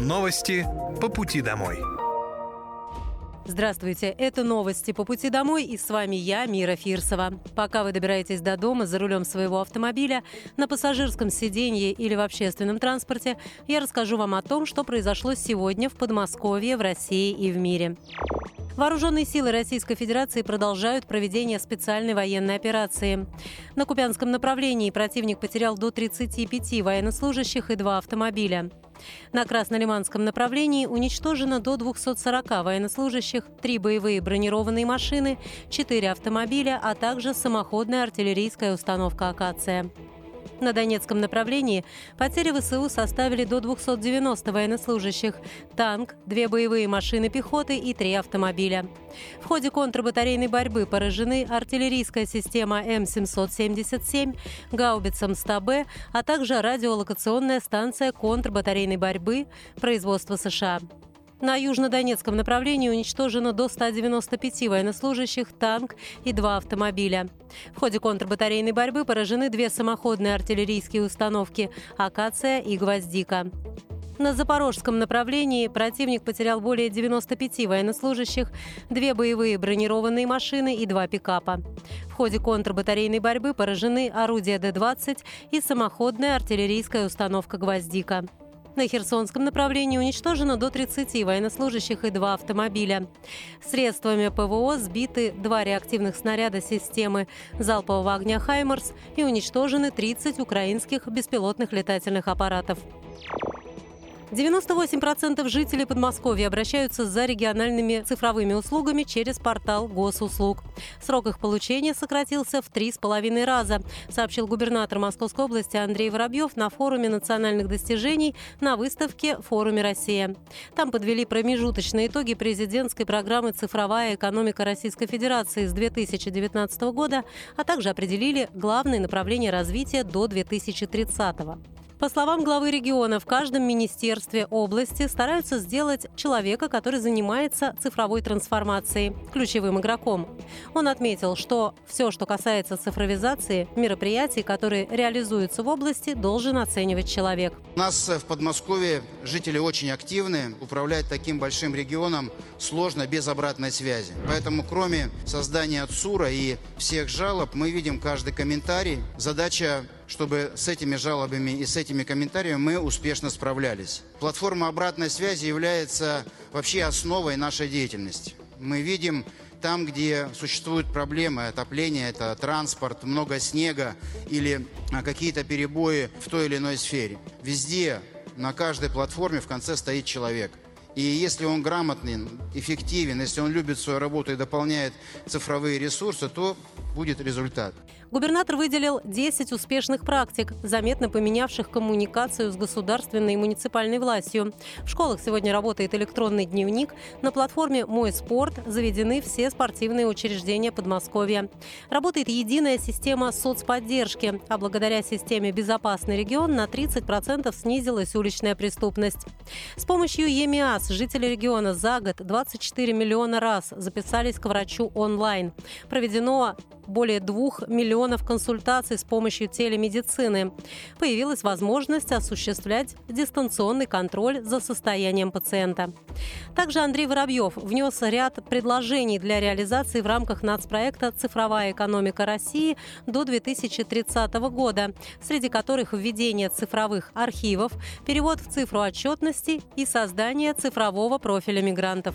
Новости по пути домой. Здравствуйте, это новости по пути домой и с вами я, Мира Фирсова. Пока вы добираетесь до дома за рулем своего автомобиля, на пассажирском сиденье или в общественном транспорте, я расскажу вам о том, что произошло сегодня в Подмосковье, в России и в мире. Вооруженные силы Российской Федерации продолжают проведение специальной военной операции. На Купянском направлении противник потерял до 35 военнослужащих и два автомобиля. На Краснолиманском направлении уничтожено до 240 военнослужащих, три боевые бронированные машины, четыре автомобиля, а также самоходная артиллерийская установка «Акация». На Донецком направлении потери ВСУ составили до 290 военнослужащих, танк, две боевые машины пехоты и три автомобиля. В ходе контрбатарейной борьбы поражены артиллерийская система М777, гаубица МСТА-Б, а также радиолокационная станция контрбатарейной борьбы производства США. На южнодонецком направлении уничтожено до 195 военнослужащих, танк и два автомобиля. В ходе контрбатарейной борьбы поражены две самоходные артиллерийские установки «Акация» и «Гвоздика». На запорожском направлении противник потерял более 95 военнослужащих, две боевые бронированные машины и два пикапа. В ходе контрбатарейной борьбы поражены орудия Д-20 и самоходная артиллерийская установка «Гвоздика». На Херсонском направлении уничтожено до 30 военнослужащих и два автомобиля. Средствами ПВО сбиты два реактивных снаряда системы залпового огня «Хаймарс» и уничтожены 30 украинских беспилотных летательных аппаратов. 98% жителей Подмосковья обращаются за региональными цифровыми услугами через портал госуслуг. Срок их получения сократился в три с половиной раза, сообщил губернатор Московской области Андрей Воробьев на форуме национальных достижений на выставке «Форуме Россия». Там подвели промежуточные итоги президентской программы «Цифровая экономика Российской Федерации» с 2019 года, а также определили главные направления развития до 2030 года. По словам главы региона, в каждом министерстве области стараются сделать человека, который занимается цифровой трансформацией, ключевым игроком. Он отметил, что все, что касается цифровизации, мероприятий, которые реализуются в области, должен оценивать человек. У нас в Подмосковье жители очень активны. Управлять таким большим регионом сложно без обратной связи. Поэтому кроме создания ЦУРа и всех жалоб, мы видим каждый комментарий. Задача чтобы с этими жалобами и с этими комментариями мы успешно справлялись. Платформа обратной связи является вообще основой нашей деятельности. Мы видим там, где существуют проблемы отопления, это транспорт, много снега или а, какие-то перебои в той или иной сфере. Везде, на каждой платформе в конце стоит человек – и если он грамотный, эффективен, если он любит свою работу и дополняет цифровые ресурсы, то будет результат. Губернатор выделил 10 успешных практик, заметно поменявших коммуникацию с государственной и муниципальной властью. В школах сегодня работает электронный дневник. На платформе «Мой спорт» заведены все спортивные учреждения Подмосковья. Работает единая система соцподдержки, а благодаря системе «Безопасный регион» на 30% снизилась уличная преступность. С помощью ЕМИАС жители региона за год 24 миллиона раз записались к врачу онлайн. Проведено более двух миллионов консультаций с помощью телемедицины. Появилась возможность осуществлять дистанционный контроль за состоянием пациента. Также Андрей Воробьев внес ряд предложений для реализации в рамках нацпроекта «Цифровая экономика России» до 2030 года, среди которых введение цифровых архивов, перевод в цифру отчетности и создание цифрового профиля мигрантов.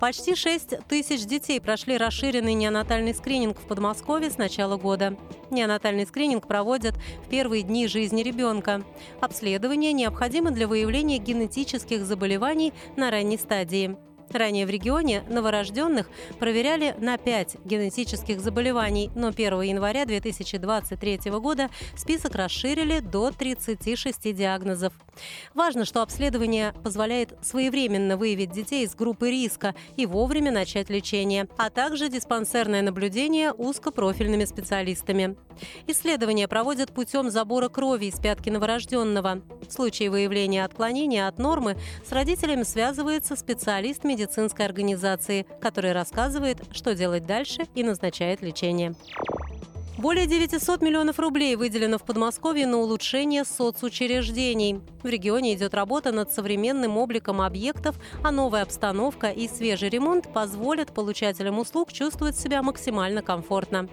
Почти 6 тысяч детей прошли расширенный неонатальный скрининг в Подмосковье с начала года. Неонатальный скрининг проводят в первые дни жизни ребенка. Обследование необходимо для выявления генетических заболеваний на ранней стадии. Ранее в регионе новорожденных проверяли на 5 генетических заболеваний, но 1 января 2023 года список расширили до 36 диагнозов. Важно, что обследование позволяет своевременно выявить детей из группы риска и вовремя начать лечение, а также диспансерное наблюдение узкопрофильными специалистами. Исследования проводят путем забора крови из пятки новорожденного. В случае выявления отклонения от нормы с родителями связывается специалист медицинской организации, который рассказывает, что делать дальше и назначает лечение. Более 900 миллионов рублей выделено в Подмосковье на улучшение соцучреждений. В регионе идет работа над современным обликом объектов, а новая обстановка и свежий ремонт позволят получателям услуг чувствовать себя максимально комфортно.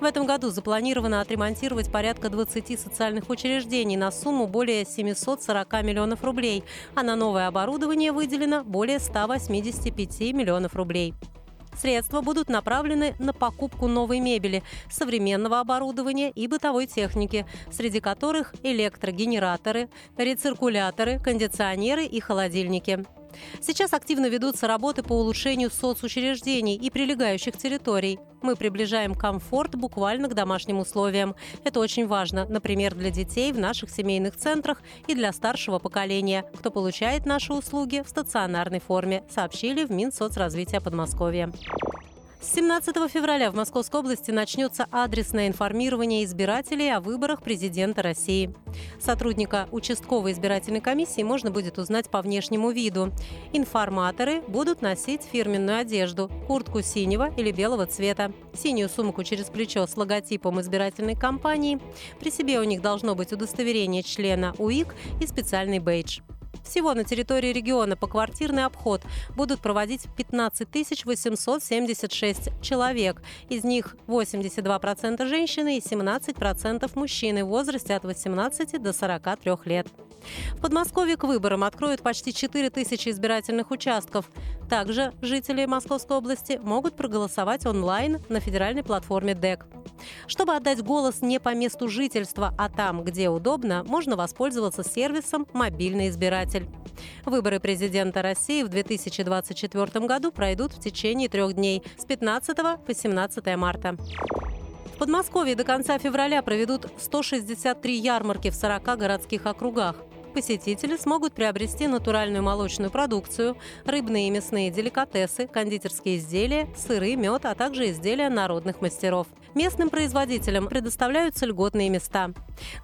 В этом году запланировано отремонтировать порядка 20 социальных учреждений на сумму более 740 миллионов рублей, а на новое оборудование выделено более 185 миллионов рублей. Средства будут направлены на покупку новой мебели, современного оборудования и бытовой техники, среди которых электрогенераторы, рециркуляторы, кондиционеры и холодильники. Сейчас активно ведутся работы по улучшению соцучреждений и прилегающих территорий. Мы приближаем комфорт буквально к домашним условиям. Это очень важно, например, для детей в наших семейных центрах и для старшего поколения, кто получает наши услуги в стационарной форме, сообщили в Минсоцразвития Подмосковья. С 17 февраля в Московской области начнется адресное информирование избирателей о выборах президента России. Сотрудника участковой избирательной комиссии можно будет узнать по внешнему виду. Информаторы будут носить фирменную одежду – куртку синего или белого цвета, синюю сумку через плечо с логотипом избирательной кампании. При себе у них должно быть удостоверение члена УИК и специальный бейдж. Всего на территории региона поквартирный обход будут проводить 15 876 человек. Из них 82% женщины и 17% мужчины в возрасте от 18 до 43 лет. В Подмосковье к выборам откроют почти 4 тысячи избирательных участков. Также жители Московской области могут проголосовать онлайн на федеральной платформе ДЭК. Чтобы отдать голос не по месту жительства, а там, где удобно, можно воспользоваться сервисом «Мобильный избиратель». Выборы президента России в 2024 году пройдут в течение трех дней с 15 по 17 марта. В Подмосковье до конца февраля проведут 163 ярмарки в 40 городских округах посетители смогут приобрести натуральную молочную продукцию, рыбные и мясные деликатесы, кондитерские изделия, сыры, мед, а также изделия народных мастеров. Местным производителям предоставляются льготные места.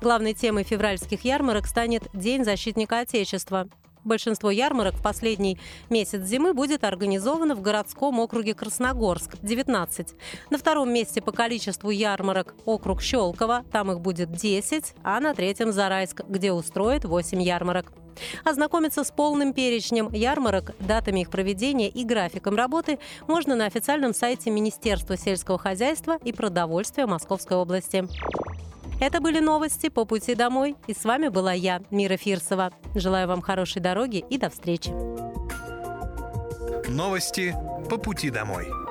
Главной темой февральских ярмарок станет День защитника Отечества. Большинство ярмарок в последний месяц зимы будет организовано в городском округе Красногорск – 19. На втором месте по количеству ярмарок округ Щелково, там их будет 10, а на третьем – Зарайск, где устроят 8 ярмарок. Ознакомиться с полным перечнем ярмарок, датами их проведения и графиком работы можно на официальном сайте Министерства сельского хозяйства и продовольствия Московской области. Это были новости по пути домой. И с вами была я, Мира Фирсова. Желаю вам хорошей дороги и до встречи. Новости по пути домой.